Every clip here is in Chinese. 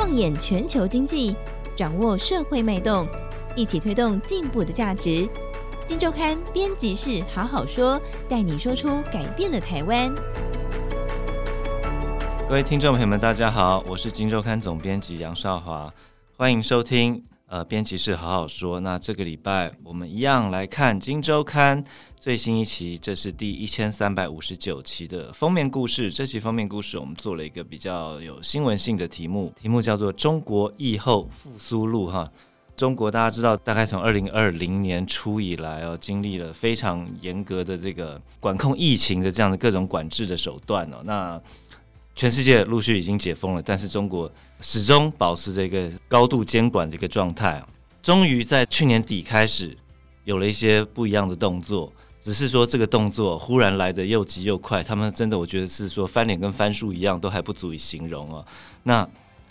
放眼全球经济，掌握社会脉动，一起推动进步的价值。金周刊编辑室好好说，带你说出改变的台湾。各位听众朋友们，大家好，我是金周刊总编辑杨少华，欢迎收听呃编辑室好好说。那这个礼拜我们一样来看今周刊最新一期，这是第一千三百五十九期的封面故事。这期封面故事我们做了一个比较有新闻性的题目，题目叫做《中国疫后复苏路》哈。中国大家知道，大概从二零二零年初以来哦，经历了非常严格的这个管控疫情的这样的各种管制的手段哦，那。全世界陆续已经解封了，但是中国始终保持着一个高度监管的一个状态。终于在去年底开始有了一些不一样的动作，只是说这个动作忽然来的又急又快，他们真的我觉得是说翻脸跟翻书一样，都还不足以形容哦。那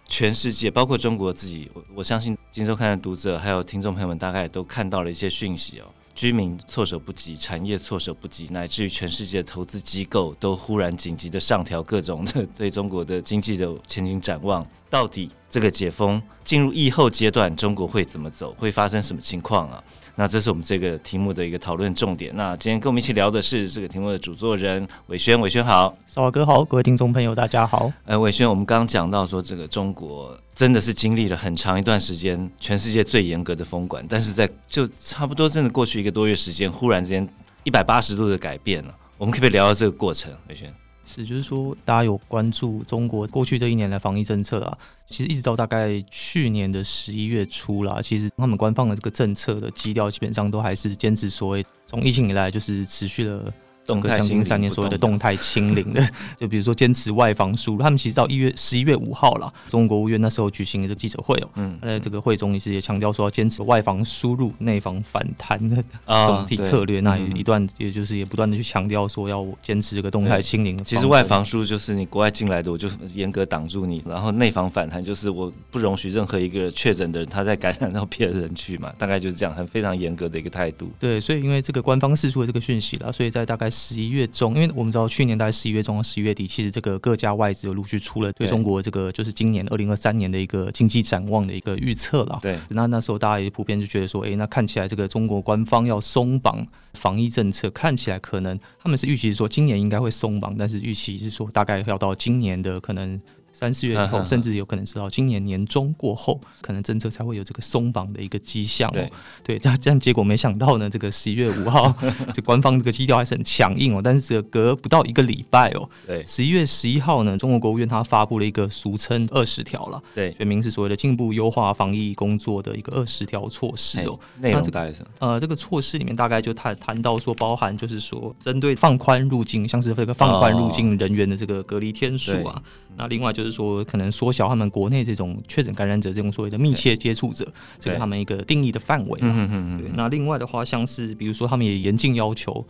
全世界包括中国自己，我我相信今周刊的读者还有听众朋友们大概都看到了一些讯息哦。居民措手不及，产业措手不及，乃至于全世界的投资机构都忽然紧急的上调各种的对中国的经济的前景展望。到底这个解封进入疫后阶段，中国会怎么走？会发生什么情况啊？那这是我们这个题目的一个讨论重点。那今天跟我们一起聊的是这个题目的主作人伟轩，伟轩好，少华哥好，各位听众朋友大家好。呃，伟轩，我们刚刚讲到说，这个中国真的是经历了很长一段时间，全世界最严格的封管，但是在就差不多真的过去一个多月时间，忽然之间一百八十度的改变了。我们可不可以聊聊这个过程？玮轩。是，就是说，大家有关注中国过去这一年的防疫政策啊，其实一直到大概去年的十一月初啦，其实他们官方的这个政策的基调基本上都还是坚持所谓从疫情以来就是持续了。动将近三年所谓的动态清零的，就比如说坚持外防输入，他们其实到一月十一月五号了，中国国务院那时候举行的这个记者会哦，嗯，在这个会中其实也强调说要坚持外防输入、内防反弹的总体策略，那一段也就是也不断的去强调说要坚持这个动态清零。其实外防输入就是你国外进来的，我就严格挡住你，然后内防反弹就是我不容许任何一个确诊的人他再感染到别的人去嘛，大概就是这样，很非常严格的一个态度。对，所以因为这个官方释出的这个讯息了，所以在大概。十一月中，因为我们知道去年大概十一月中到十一月底，其实这个各家外资有陆续出了对中国这个就是今年二零二三年的一个经济展望的一个预测了。对，那那时候大家也普遍就觉得说，哎，那看起来这个中国官方要松绑防疫政策，看起来可能他们是预期说今年应该会松绑，但是预期是说大概要到今年的可能。三四月以后，甚至有可能是到今年年中过后，可能政策才会有这个松绑的一个迹象哦。对，这样这样结果没想到呢，这个十一月五号，这官方这个基调还是很强硬哦。但是这隔不到一个礼拜哦，对，十一月十一号呢，中国国务院它发布了一个俗称二十条了，对，全名是所谓的进一步优化防疫工作的一个二十条措施哦。内容大概是呃，这个措施里面大概就谈谈到说，包含就是说，针对放宽入境，像是这个放宽入境人员的这个隔离天数啊。那另外就是说，可能缩小他们国内这种确诊感染者这种所谓的密切接触者，这个他们一个定义的范围嘛。对。那另外的话，像是比如说，他们也严禁要求，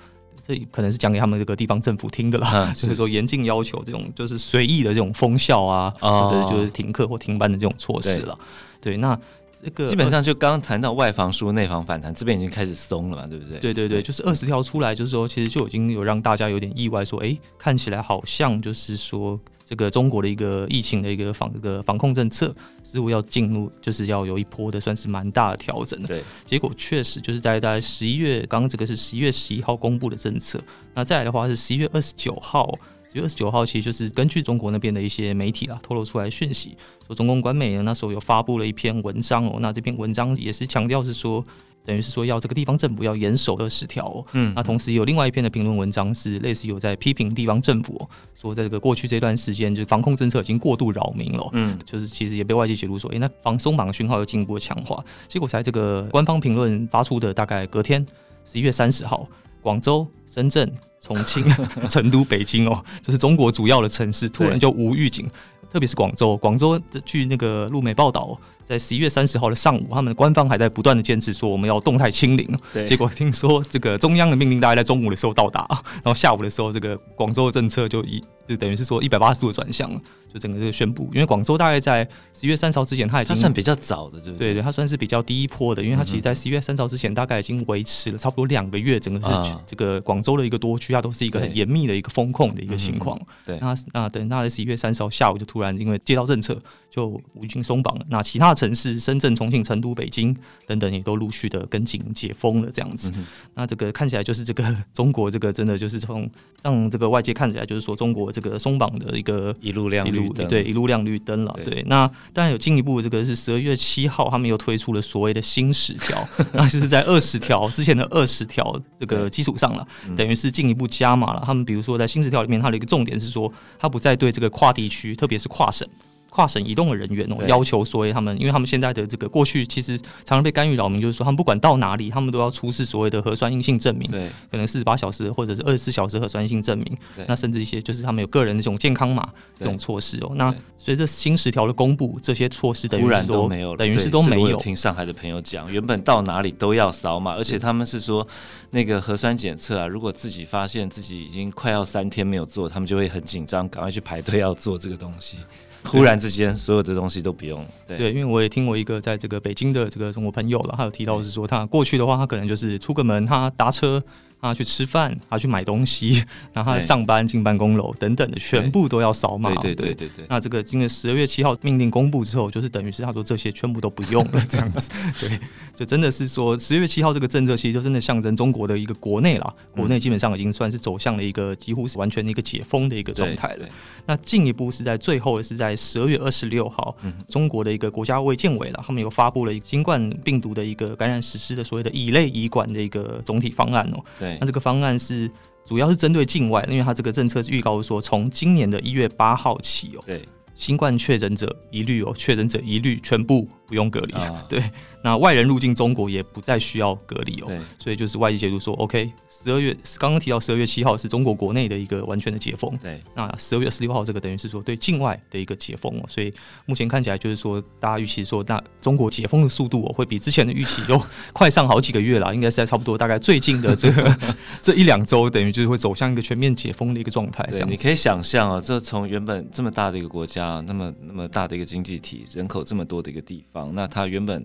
这可能是讲给他们这个地方政府听的啦。就是说，严禁要求这种就是随意的这种封校啊，或者就是停课或停班的这种措施了。对。那这个基本上就刚刚谈到外防输入、内防反弹，这边已经开始松了嘛，对不对？对对对，就是二十条出来，就是说，其实就已经有让大家有点意外，说，哎，看起来好像就是说。这个中国的一个疫情的一个防这个防控政策，似乎要进入，就是要有一波的算是蛮大的调整。对，结果确实就是在大概十一月，刚刚这个是十一月十一号公布的政策。那再来的话是十一月二十九号，十月二十九号其实就是根据中国那边的一些媒体啊透露出来的讯息，说中共官媒呢那时候有发布了一篇文章哦，那这篇文章也是强调是说。等于是说要这个地方政府要严守二十条，嗯，那同时有另外一篇的评论文章是类似有在批评地方政府，说在这个过去这段时间，就是防控政策已经过度扰民了，嗯，就是其实也被外界解读说，哎、欸，那防松绑讯号又进一步强化，结果才这个官方评论发出的大概隔天，十一月三十号，广州、深圳、重庆、成都、北京哦，就是中国主要的城市突然就无预警，特别是广州，广州据那个路媒报道。在十一月三十号的上午，他们的官方还在不断的坚持说我们要动态清零。对，结果听说这个中央的命令大概在中午的时候到达，然后下午的时候，这个广州的政策就一就等于是说一百八十度的转向了。就整个这个宣布，因为广州大概在十一月三十号之前，它已经算比较早的，对不对？对对，它算是比较第一波的，因为它其实，在十一月三十号之前，大概已经维持了差不多两个月，整个是这个广州的一个多区，它都是一个很严密的一个风控的一个情况。对，那那等到十一月三十号下午，就突然因为接到政策，就已经松绑了。那其他城市，深圳、重庆、成都、北京等等，也都陆续的跟进解封了，这样子。嗯、那这个看起来就是这个 中国这个真的就是从让这个外界看起来就是说中国这个松绑的一个一路亮绿灯，对，一路亮绿灯了。对，对，那当然有进一步，这个是十二月七号，他们又推出了所谓的新十条，那就是在二十条之前的二十条这个基础上了，等于是进一步加码了。他们比如说在新十条里面，它的一个重点是说，它不再对这个跨地区，特别是跨省。跨省移动的人员哦，要求所谓他们，因为他们现在的这个过去其实常常被干预扰民，就是说他们不管到哪里，他们都要出示所谓的核酸阴性证明，对，可能四十八小时或者是二十四小时核酸阴性证明，那甚至一些就是他们有个人的这种健康码这种措施哦。那随着新十条的公布，这些措施等于是都没有，等于是都没有。这个、我听上海的朋友讲，原本到哪里都要扫码，而且他们是说那个核酸检测啊，如果自己发现自己已经快要三天没有做，他们就会很紧张，赶快去排队要做这个东西。突然之间，所有的东西都不用。对，对，因为我也听过一个在这个北京的这个中国朋友了，他有提到是说，他过去的话，他可能就是出个门，他搭车。他去吃饭，他去买东西，然后他上班进办公楼等等的，全部都要扫码。对对对对对。那这个今年十二月七号命令公布之后，就是等于是他说这些全部都不用了，这样子。对，就真的是说十二月七号这个政策，其实就真的象征中国的一个国内了，国内基本上已经算是走向了一个几乎是完全的一个解封的一个状态了。那进一步是在最后是在十二月二十六号，中国的一个国家卫健委了，他们有发布了一个新冠病毒的一个感染实施的所谓的乙类乙管的一个总体方案哦。对。那这个方案是主要是针对境外，因为它这个政策是预告说，从今年的一月八号起哦，对，新冠确诊者一律哦，确诊者一律全部不用隔离，啊、对。那外人入境中国也不再需要隔离哦，对，所以就是外界解读说，OK，十二月刚刚提到十二月七号是中国国内的一个完全的解封，对，那十二月十六号这个等于是说对境外的一个解封哦，所以目前看起来就是说大家预期说，那中国解封的速度哦会比之前的预期都 快上好几个月了，应该是在差不多大概最近的这个 这一两周，等于就是会走向一个全面解封的一个状态。这样，你可以想象啊，这从原本这么大的一个国家，那么那么大的一个经济体，人口这么多的一个地方，那他原本。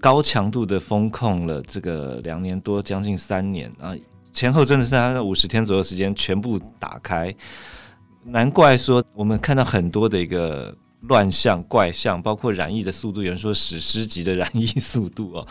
高强度的风控了这个两年多，将近三年啊，前后真的是大概五十天左右时间全部打开，难怪说我们看到很多的一个乱象怪象，包括染疫的速度，有人说史诗级的染疫速度哦，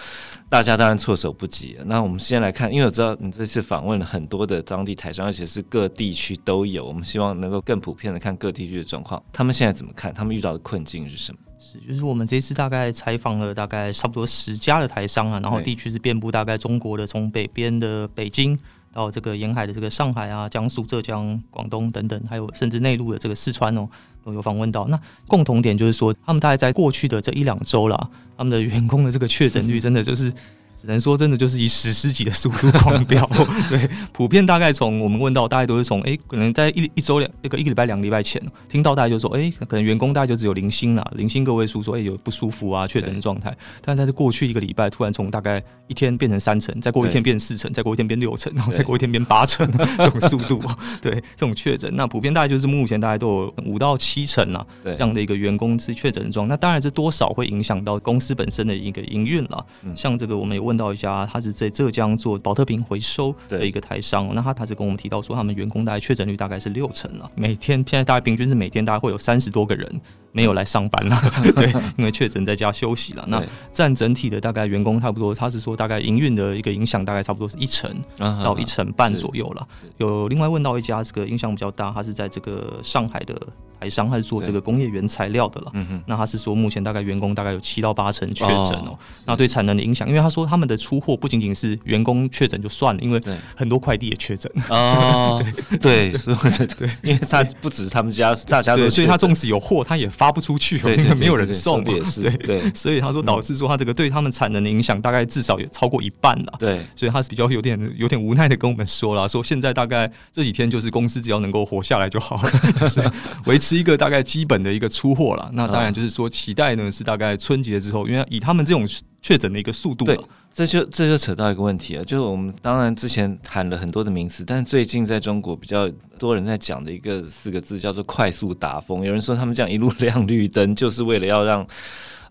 大家当然措手不及。那我们先来看，因为我知道你这次访问了很多的当地台商，而且是各地区都有，我们希望能够更普遍的看各地区的状况，他们现在怎么看？他们遇到的困境是什么？是，就是我们这次大概采访了大概差不多十家的台商啊，然后地区是遍布大概中国的，从北边的北京到这个沿海的这个上海啊、江苏、浙江、广东等等，还有甚至内陆的这个四川哦，都有访问到。那共同点就是说，他们大概在过去的这一两周啦，他们的员工的这个确诊率真的就是。只能说，真的就是以史诗级的速度狂飙。对，普遍大概从我们问到，大概都是从哎、欸，可能在一一周两那个一个礼拜两个礼拜前听到，大家就说哎、欸，可能员工大概就只有零星啦，零星个位数，说哎有不舒服啊，确诊的状态。但是在这过去一个礼拜，突然从大概一天变成三成，再过一天变四成，再过一天变六成，然后再过一天变八成 这种速度。对，这种确诊，那普遍大概就是目前大概都有五到七成啊，这样的一个员工是确诊状。那当然是多少会影响到公司本身的一个营运了。像这个我们有问。问到一家，他是在浙江做宝特瓶回收的一个台商，那他他是跟我们提到说，他们员工大概确诊率大概是六成了，每天现在大概平均是每天大概会有三十多个人没有来上班了，对，因为确诊在家休息了。那占整体的大概员工差不多，他是说大概营运的一个影响大概差不多是一成到一成半左右了。有另外问到一家，这个影响比较大，他是在这个上海的。台商还是做这个工业原材料的了，那他是说目前大概员工大概有七到八成确诊哦，那对产能的影响，因为他说他们的出货不仅仅是员工确诊就算了，因为很多快递也确诊。哦，对。对对，因为他不只是他们家，大家都，所以他纵使有货，他也发不出去，因为没有人送，也是对，所以他说导致说他这个对他们产能的影响大概至少也超过一半了，对，所以他是比较有点有点无奈的跟我们说了，说现在大概这几天就是公司只要能够活下来就好了，就是维持。一个大概基本的一个出货了，那当然就是说期待呢是大概春节之后，因为以他们这种确诊的一个速度，对，这就这就扯到一个问题了，就是我们当然之前谈了很多的名词，但是最近在中国比较多人在讲的一个四个字叫做快速达峰。有人说他们这样一路亮绿灯，就是为了要让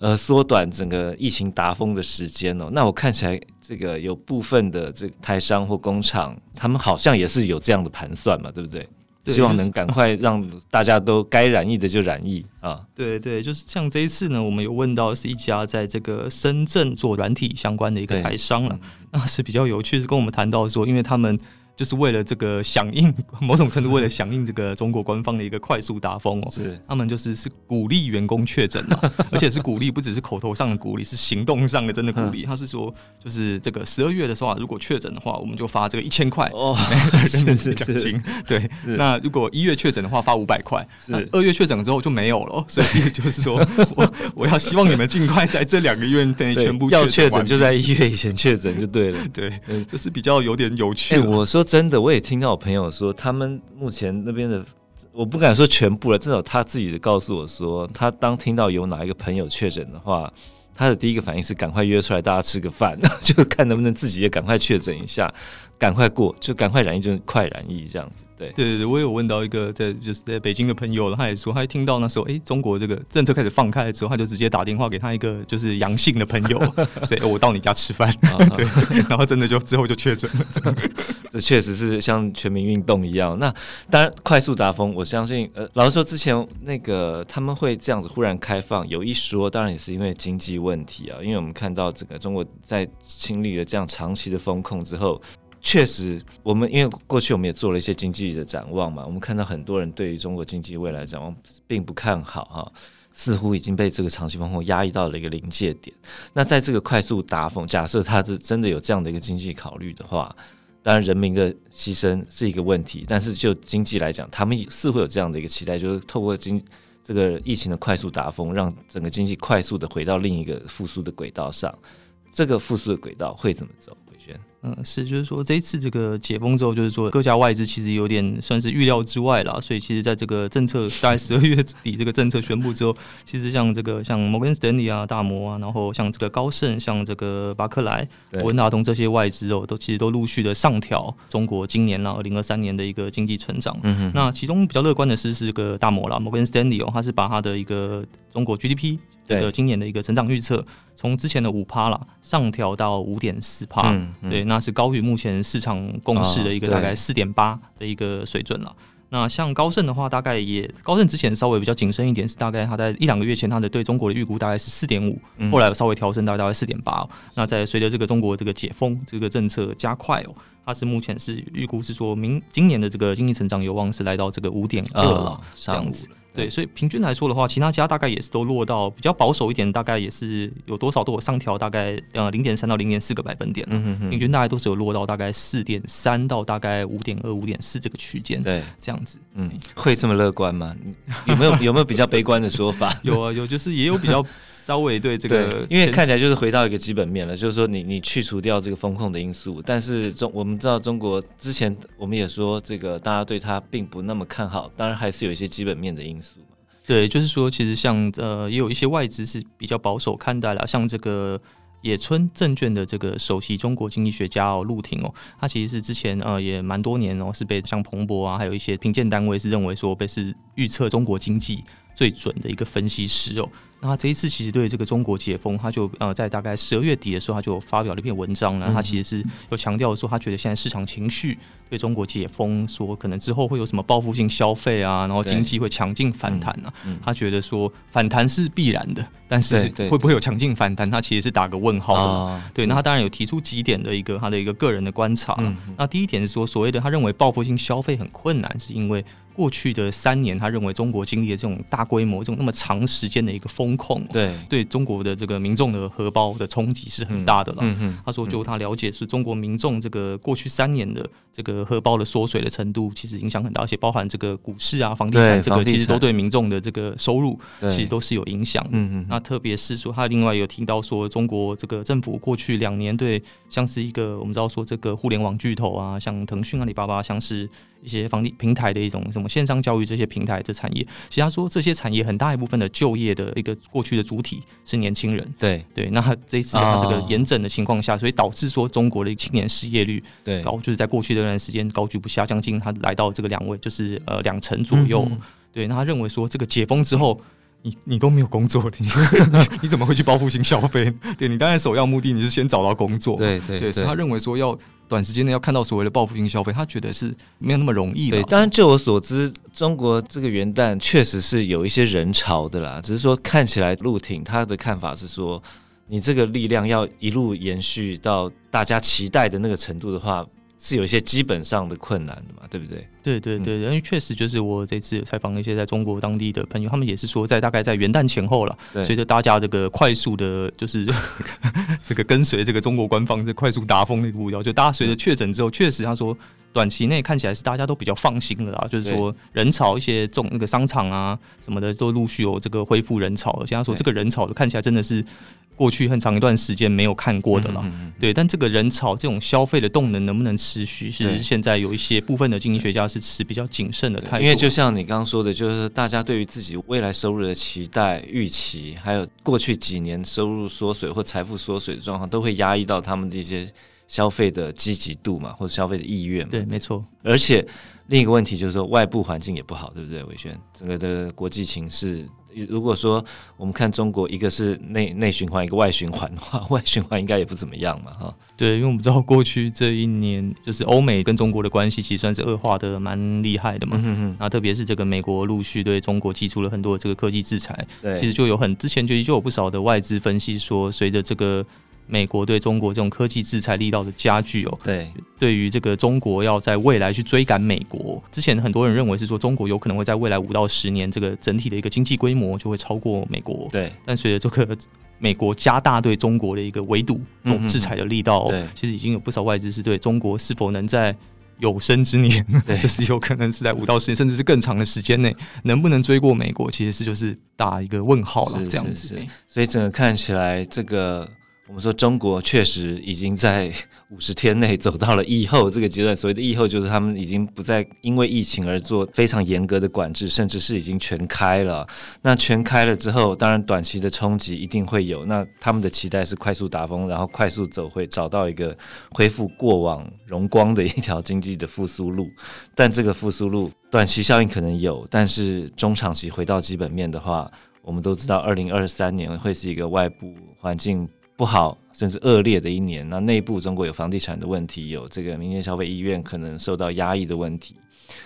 呃缩短整个疫情达峰的时间哦。那我看起来这个有部分的这台商或工厂，他们好像也是有这样的盘算嘛，对不对？希望能赶快让大家都该染疫的就染疫啊。对对，就是像这一次呢，我们有问到是一家在这个深圳做软体相关的一个台商了，那是比较有趣，是跟我们谈到说，因为他们。就是为了这个响应，某种程度为了响应这个中国官方的一个快速达峰哦，是他们就是是鼓励员工确诊嘛，而且是鼓励，不只是口头上的鼓励，是行动上的真的鼓励。他是说，就是这个十二月的时候啊，如果确诊的话，我们就发这个一千块哦，奖金。对，那如果一月确诊的话，发五百块。是二月确诊之后就没有了，所以 就是说我我要希望你们尽快在这两个月内全部要确诊，就在一月以前确诊就对了。对，这是比较有点有趣。我说。真的，我也听到我朋友说，他们目前那边的，我不敢说全部了，至少他自己告诉我说，他当听到有哪一个朋友确诊的话，他的第一个反应是赶快约出来大家吃个饭，就看能不能自己也赶快确诊一下。赶快过，就赶快染疫，就快染疫这样子。对，对对对，我有问到一个在就是在北京的朋友，他也说，他一听到那时候，哎、欸，中国这个政策开始放开了之后，他就直接打电话给他一个就是阳性的朋友，所以我到你家吃饭，对，然后真的就之后就确诊了。这确实是像全民运动一样。那当然，快速达峰，我相信，呃，老实说，之前那个他们会这样子忽然开放，有一说，当然也是因为经济问题啊，因为我们看到整个中国在经历了这样长期的风控之后。确实，我们因为过去我们也做了一些经济的展望嘛，我们看到很多人对于中国经济未来展望并不看好哈，似乎已经被这个长期封控压抑到了一个临界点。那在这个快速达峰，假设他是真的有这样的一个经济考虑的话，当然人民的牺牲是一个问题，但是就经济来讲，他们似乎有这样的一个期待，就是透过经这个疫情的快速达峰，让整个经济快速的回到另一个复苏的轨道上。这个复苏的轨道会怎么走？嗯，是，就是说这一次这个解封之后，就是说各家外资其实有点算是预料之外了，所以其实在这个政策大概十二月底这个政策宣布之后，其实像这个像摩根士丹利啊、大摩啊，然后像这个高盛、像这个巴克莱、文达通这些外资哦，都其实都陆续的上调中国今年啦二零二三年的一个经济成长。嗯哼，那其中比较乐观的是是这个大摩啦，摩根士丹利哦，它是把它的一个中国 GDP 这个今年的一个成长预测。从之前的五趴了上调到五点四趴，对，那是高于目前市场共识的一个大概四点八的一个水准了。哦、那像高盛的话，大概也高盛之前稍微比较谨慎一点，是大概他在一两个月前他的对中国的预估大概是四点五，后来稍微调升到大概四点八。那在随着这个中国这个解封这个政策加快哦，它是目前是预估是说明今年的这个经济成长有望是来到这个五点二了这样子。对，所以平均来说的话，其他家大概也是都落到比较保守一点，大概也是有多少都有上调，大概呃零点三到零点四个百分点。嗯哼哼，平均大概都是有落到大概四点三到大概五点二、五点四这个区间。对，这样子。嗯，会这么乐观吗？有没有有没有比较悲观的说法？有啊，有，就是也有比较。稍微对这个，因为看起来就是回到一个基本面了，就是说你你去除掉这个风控的因素，但是中我们知道中国之前我们也说这个大家对它并不那么看好，当然还是有一些基本面的因素。对，就是说其实像呃也有一些外资是比较保守看待了，像这个野村证券的这个首席中国经济学家哦陆廷哦，他其实是之前呃也蛮多年哦是被像彭博啊还有一些评鉴单位是认为说被是预测中国经济最准的一个分析师哦。那他这一次其实对这个中国解封，他就呃在大概十二月底的时候，他就发表了一篇文章呢。他其实是有强调说，他觉得现在市场情绪对中国解封，说可能之后会有什么报复性消费啊，然后经济会强劲反弹啊。他觉得说反弹是必然的，但是会不会有强劲反弹，他其实是打个问号的。对，那他当然有提出几点的一个他的一个个人的观察。那第一点是说，所谓的他认为报复性消费很困难，是因为。过去的三年，他认为中国经历了这种大规模、这种那么长时间的一个风控，对对中国的这个民众的荷包的冲击是很大的了。嗯嗯、他说，就他了解，是中国民众这个过去三年的这个荷包的缩水的程度，其实影响很大，而且包含这个股市啊、房地产这个，其实都对民众的这个收入其实都是有影响。嗯嗯、那特别是说，他另外有听到说，中国这个政府过去两年对像是一个我们知道说这个互联网巨头啊，像腾讯、阿里巴巴，像是。一些房地平台的一种什么线上教育这些平台的产业，其实他说这些产业很大一部分的就业的一个过去的主体是年轻人。对对，那他这一次他这个严整的情况下，所以导致说中国的青年失业率对高，就是在过去的这段时间高居不下，将近他来到这个两位，就是呃两成左右。嗯、对，那他认为说这个解封之后，你你都没有工作，你 你怎么会去报复性消费？对，你当然首要目的你是先找到工作。对对对，所以他认为说要。短时间内要看到所谓的报复性消费，他觉得是没有那么容易的。对，当然，就我所知，中国这个元旦确实是有一些人潮的啦，只是说看起来陆挺他的看法是说，你这个力量要一路延续到大家期待的那个程度的话。是有一些基本上的困难的嘛，对不对？对对对，因为确实就是我这次采访一些在中国当地的朋友，他们也是说，在大概在元旦前后了，随着大家这个快速的，就是 这个跟随这个中国官方这快速达峰那个步调，就大家随着确诊之后，确实他说短期内看起来是大家都比较放心了啦，就是说人潮一些重那个商场啊什么的都陆续有这个恢复人潮，而且他说这个人潮看起来真的是。过去很长一段时间没有看过的了，对，但这个人潮这种消费的动能能不能持续？是现在有一些部分的经济学家是持比较谨慎的态度。因为就像你刚刚说的，就是大家对于自己未来收入的期待、预期，还有过去几年收入缩水或财富缩水的状况，都会压抑到他们的一些消费的积极度嘛，或者消费的意愿嘛。对，没错。而且另一个问题就是说，外部环境也不好，对不对？伟轩，整个的国际情势。如果说我们看中国，一个是内内循环，一个外循环的话，外循环应该也不怎么样嘛，哈。对，因为我们知道过去这一年，就是欧美跟中国的关系其实算是恶化的蛮厉害的嘛。嗯哼。那特别是这个美国陆续对中国寄出了很多这个科技制裁，对，其实就有很之前就就有不少的外资分析说，随着这个。美国对中国这种科技制裁力道的加剧哦，对，对于这个中国要在未来去追赶美国，之前很多人认为是说中国有可能会在未来五到十年这个整体的一个经济规模就会超过美国，对。但随着这个美国加大对中国的一个围堵、这种制裁的力道，对，其实已经有不少外资是对中国是否能在有生之年，就是有可能是在五到十年甚至是更长的时间内，能不能追过美国，其实是就是打一个问号了，这样子。所以整个看起来这个。我们说中国确实已经在五十天内走到了疫后这个阶段。所谓的疫后，就是他们已经不再因为疫情而做非常严格的管制，甚至是已经全开了。那全开了之后，当然短期的冲击一定会有。那他们的期待是快速达峰，然后快速走回，找到一个恢复过往荣光的一条经济的复苏路。但这个复苏路短期效应可能有，但是中长期回到基本面的话，我们都知道，二零二三年会是一个外部环境。不好，甚至恶劣的一年。那内部中国有房地产的问题，有这个民间消费意愿可能受到压抑的问题，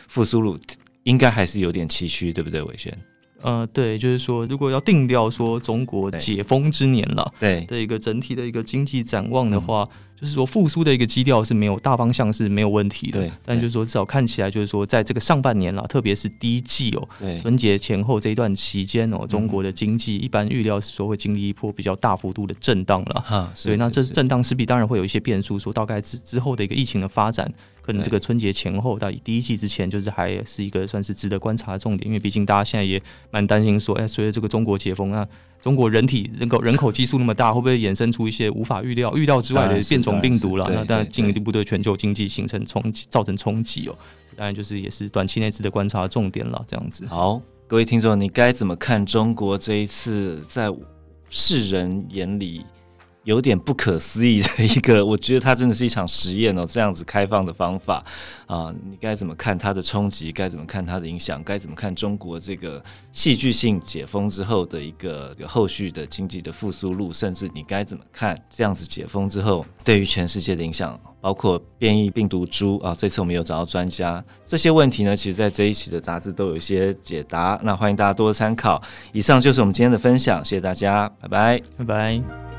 复苏路应该还是有点崎岖，对不对，伟轩？呃，对，就是说，如果要定调说中国解封之年了，对的一个整体的一个经济展望的话。就是说复苏的一个基调是没有大方向是没有问题的，但就是说至少看起来就是说在这个上半年了，特别是第一季哦，春节前后这一段期间哦，中国的经济一般预料是说会经历一波比较大幅度的震荡了，哈，所以那这震荡势必当然会有一些变数，说大概之之后的一个疫情的发展，可能这个春节前后到第一季之前，就是还是一个算是值得观察的重点，因为毕竟大家现在也蛮担心说，哎，随着这个中国解封啊。中国人体人口人口基数那么大，会不会衍生出一些无法预料、预料之外的变种病毒了？那当然进一步对全球经济形成冲击，造成冲击哦。当然就是也是短期内值得观察的重点了。这样子。好，各位听众，你该怎么看中国这一次在世人眼里？有点不可思议的一个，我觉得它真的是一场实验哦。这样子开放的方法啊，你该怎么看它的冲击？该怎么看它的影响？该怎么看中国这个戏剧性解封之后的一个后续的经济的复苏路？甚至你该怎么看这样子解封之后对于全世界的影响？包括变异病毒株啊，这次我们有找到专家，这些问题呢，其实在这一期的杂志都有一些解答。那欢迎大家多多参考。以上就是我们今天的分享，谢谢大家，拜拜，拜拜。